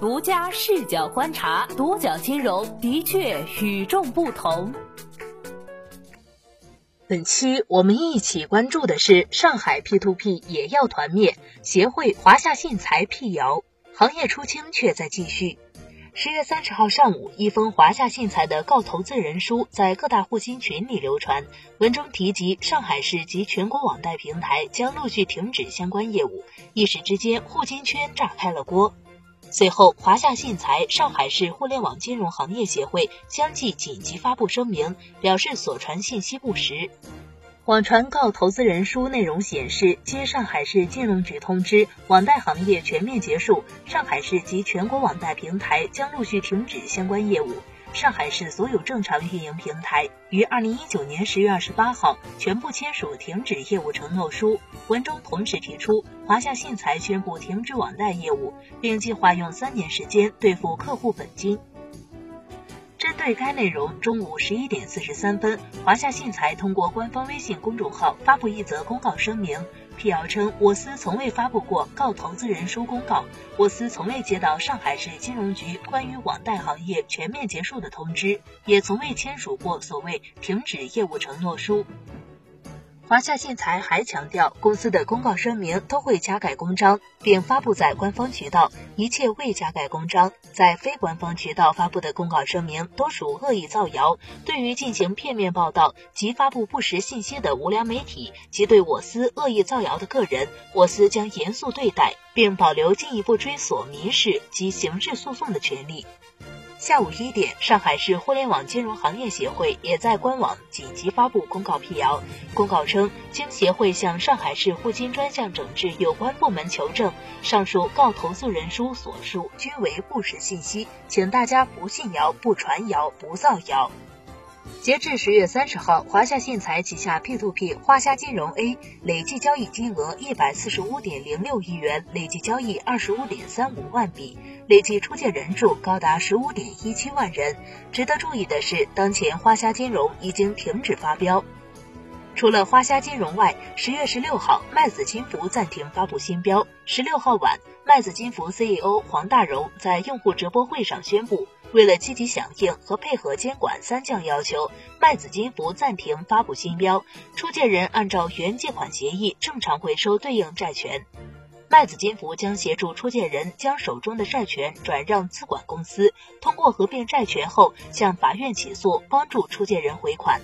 独家视角观察，多角金融的确与众不同。本期我们一起关注的是上海 P2P 也要团灭，协会华夏信财辟谣，行业出清却在继续。十月三十号上午，一封华夏信财的告投资人书在各大互信群里流传，文中提及上海市及全国网贷平台将陆续停止相关业务，一时之间互金圈炸开了锅。随后，华夏信财、上海市互联网金融行业协会相继紧急发布声明，表示所传信息不实。网传告投资人书内容显示，接上海市金融局通知，网贷行业全面结束，上海市及全国网贷平台将陆续停止相关业务。上海市所有正常运营平台于二零一九年十月二十八号全部签署停止业务承诺书。文中同时提出，华夏信财宣布停止网贷业务，并计划用三年时间兑付客户本金。针对该内容，中午十一点四十三分，华夏信财通过官方微信公众号发布一则公告声明。辟谣称，我司从未发布过告投资人书公告，我司从未接到上海市金融局关于网贷行业全面结束的通知，也从未签署过所谓停止业务承诺书。华夏信财还强调，公司的公告声明都会加盖公章，并发布在官方渠道。一切未加盖公章，在非官方渠道发布的公告声明，都属恶意造谣。对于进行片面报道及发布不实信息的无良媒体及对我司恶意造谣的个人，我司将严肃对待，并保留进一步追索民事及刑事诉讼的权利。下午一点，上海市互联网金融行业协会也在官网紧急发布公告辟谣。公告称，经协会向上海市互金专项整治有关部门求证，上述告投诉人书所述均为不实信息，请大家不信谣、不传谣、不造谣。截至十月三十号，华夏信财旗下 P2P 华夏金融 A 累计交易金额一百四十五点零六亿元，累计交易二十五点三五万笔，累计出借人数高达十五点一七万人。值得注意的是，当前华夏金融已经停止发标。除了花虾金融外，十月十六号，麦子金服暂停发布新标。十六号晚，麦子金服 CEO 黄大荣在用户直播会上宣布。为了积极响应和配合监管三降要求，麦子金服暂停发布新标，出借人按照原借款协议正常回收对应债权。麦子金服将协助出借人将手中的债权转让资管公司，通过合并债权后向法院起诉，帮助出借人回款。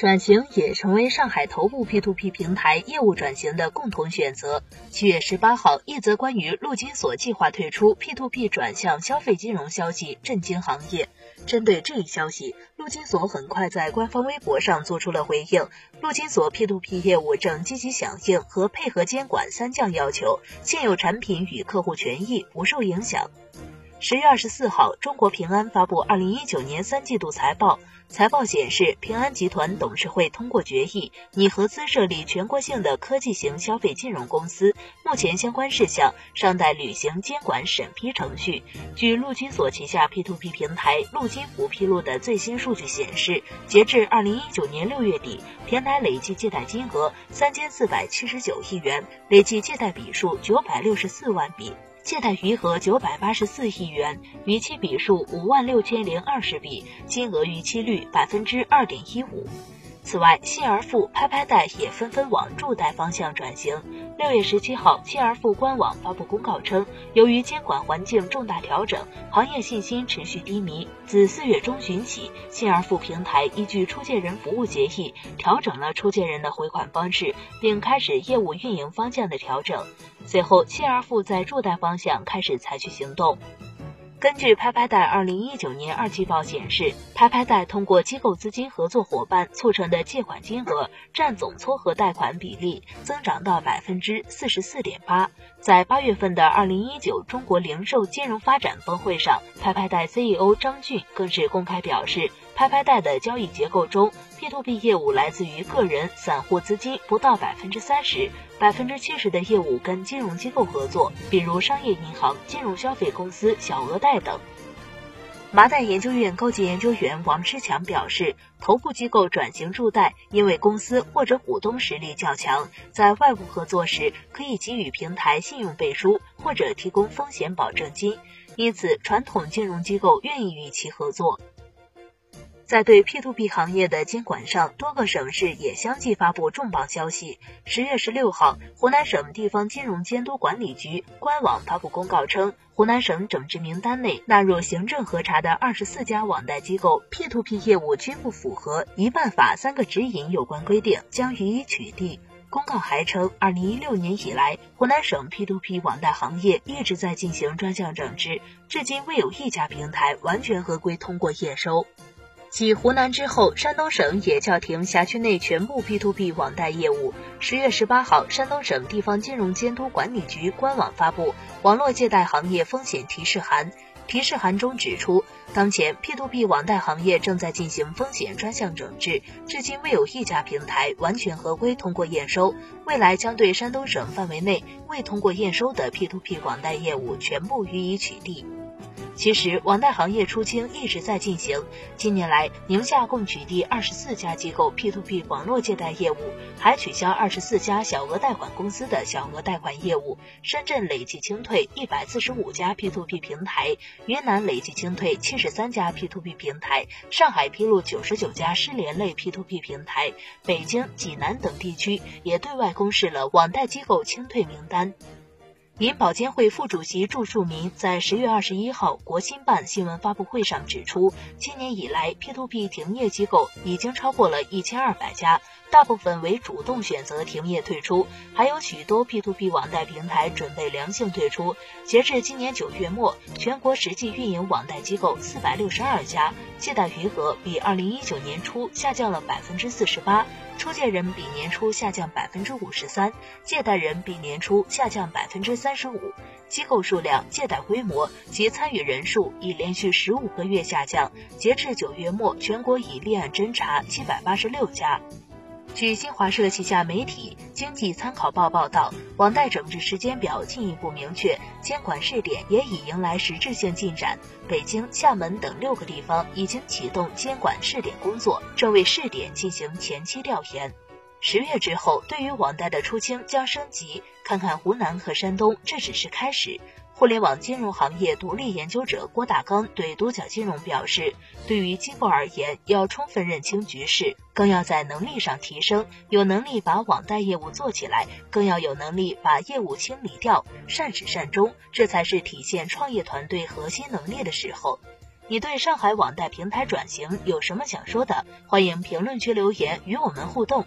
转型也成为上海头部 P2P 平台业务转型的共同选择。七月十八号，一则关于陆金所计划退出 P2P 转向消费金融消息震惊行业。针对这一消息，陆金所很快在官方微博上做出了回应。陆金所 P2P 业务正积极响应和配合监管三降要求，现有产品与客户权益不受影响。十月二十四号，中国平安发布二零一九年三季度财报。财报显示，平安集团董事会通过决议，拟合资设立全国性的科技型消费金融公司。目前相关事项尚待履行监管审批程序。据陆金所旗下 P2P 平台陆金服披露的最新数据显示，截至二零一九年六月底，平台累计借贷金额三千四百七十九亿元，累计借贷笔数九百六十四万笔。借贷余额九百八十四亿元，逾期笔数五万六千零二十笔，金额逾期率百分之二点一五。此外，信而富、拍拍贷也纷纷往助贷方向转型。六月十七号，信而富官网发布公告称，由于监管环境重大调整，行业信心持续低迷。自四月中旬起，信而富平台依据出借人服务协议，调整了出借人的回款方式，并开始业务运营方向的调整。随后，信而富在助贷方向开始采取行动。根据拍拍贷二零一九年二季报显示，拍拍贷通过机构资金合作伙伴促成的借款金额占总撮合贷款比例增长到百分之四十四点八。在八月份的二零一九中国零售金融发展峰会上，拍拍贷 CEO 张俊更是公开表示，拍拍贷的交易结构中，P2P 业务来自于个人、散户资金不到百分之三十。百分之七十的业务跟金融机构合作，比如商业银行、金融消费公司、小额贷等。麻袋研究院高级研究员王志强表示，头部机构转型助贷，因为公司或者股东实力较强，在外部合作时可以给予平台信用背书或者提供风险保证金。因此传统金融机构愿意与其合作。在对 P2P 行业的监管上，多个省市也相继发布重磅消息。十月十六号，湖南省地方金融监督管理局官网发布公告称，湖南省整治名单内纳入行政核查的二十四家网贷机构 P2P 业务均不符合“一办法三个指引”有关规定，将予以取缔。公告还称，二零一六年以来，湖南省 P2P 网贷行业一直在进行专项整治，至今未有一家平台完全合规通过验收。继湖南之后，山东省也叫停辖区内全部 P2P 网贷业务。十月十八号，山东省地方金融监督管理局官网发布网络借贷行业风险提示函。提示函中指出，当前 P2P 网贷行业正在进行风险专项整治，至今未有一家平台完全合规通过验收。未来将对山东省范围内未通过验收的 P2P 网贷业务全部予以取缔。其实，网贷行业出清一直在进行。近年来，宁夏共取缔二十四家机构 P2P 网络借贷业务，还取消二十四家小额贷款公司的小额贷款业务。深圳累计清退一百四十五家 P2P 平台，云南累计清退七十三家 P2P 平台，上海披露九十九家失联类 P2P 平台，北京、济南等地区也对外公示了网贷机构清退名单。银保监会副主席祝树民在十月二十一号国新办新闻发布会上指出，今年以来，P2P 停业机构已经超过了一千二百家，大部分为主动选择停业退出，还有许多 P2P 网贷平台准备良性退出。截至今年九月末，全国实际运营网贷机构四百六十二家，借贷余额比二零一九年初下降了百分之四十八。出借人比年初下降百分之五十三，借贷人比年初下降百分之三三十五，机构数量、借贷规模及参与人数已连续十五个月下降。截至九月末，全国已立案侦查七百八十六家。据新华社旗下媒体《经济参考报》报道，网贷整治时间表进一步明确，监管试点也已迎来实质性进展。北京、厦门等六个地方已经启动监管试点工作，正为试点进行前期调研。十月之后，对于网贷的出清将升级。看看湖南和山东，这只是开始。互联网金融行业独立研究者郭大刚对独角金融表示，对于机构而言，要充分认清局势，更要在能力上提升，有能力把网贷业务做起来，更要有能力把业务清理掉，善始善终，这才是体现创业团队核心能力的时候。你对上海网贷平台转型有什么想说的？欢迎评论区留言与我们互动。